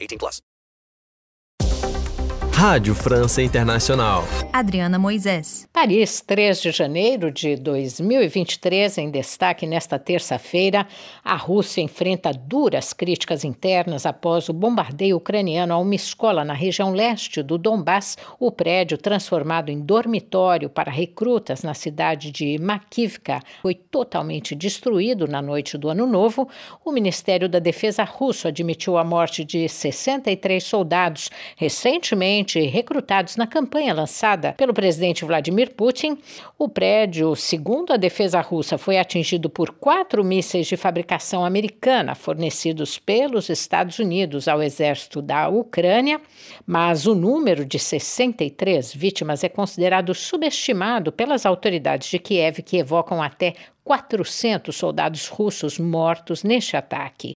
18 plus. Rádio França Internacional. Adriana Moisés. Paris, 3 de janeiro de 2023, em destaque nesta terça-feira, a Rússia enfrenta duras críticas internas após o bombardeio ucraniano a uma escola na região leste do Donbass. O prédio, transformado em dormitório para recrutas na cidade de Makivka, foi totalmente destruído na noite do Ano Novo. O Ministério da Defesa russo admitiu a morte de 63 soldados recentemente recrutados na campanha lançada pelo presidente Vladimir Putin. O prédio, segundo a defesa russa, foi atingido por quatro mísseis de fabricação americana fornecidos pelos Estados Unidos ao exército da Ucrânia, mas o número de 63 vítimas é considerado subestimado pelas autoridades de Kiev, que evocam até 400 soldados russos mortos neste ataque.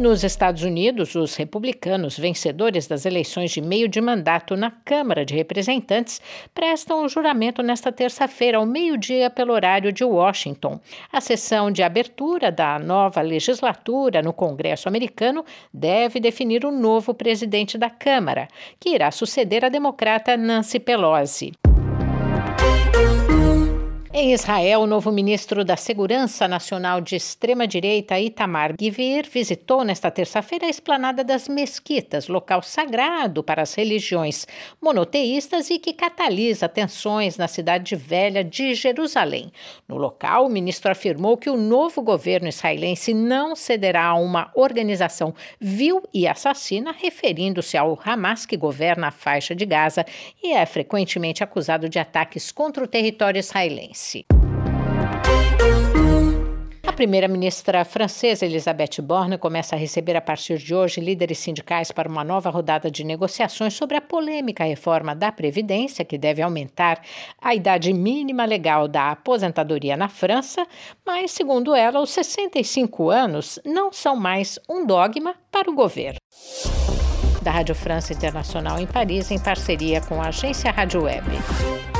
Nos Estados Unidos, os republicanos vencedores das eleições de meio de mandato na Câmara de Representantes prestam o juramento nesta terça-feira, ao meio-dia, pelo horário de Washington. A sessão de abertura da nova legislatura no Congresso americano deve definir o novo presidente da Câmara, que irá suceder a democrata Nancy Pelosi. Em Israel, o novo ministro da Segurança Nacional de extrema-direita, Itamar Givir, visitou nesta terça-feira a esplanada das mesquitas, local sagrado para as religiões monoteístas e que catalisa tensões na cidade velha de Jerusalém. No local, o ministro afirmou que o novo governo israelense não cederá a uma organização vil e assassina, referindo-se ao Hamas que governa a faixa de Gaza e é frequentemente acusado de ataques contra o território israelense. A primeira-ministra francesa Elisabeth Borne começa a receber a partir de hoje líderes sindicais para uma nova rodada de negociações sobre a polêmica reforma da Previdência, que deve aumentar a idade mínima legal da aposentadoria na França, mas, segundo ela, os 65 anos não são mais um dogma para o governo. Da Rádio França Internacional em Paris, em parceria com a agência Rádio Web.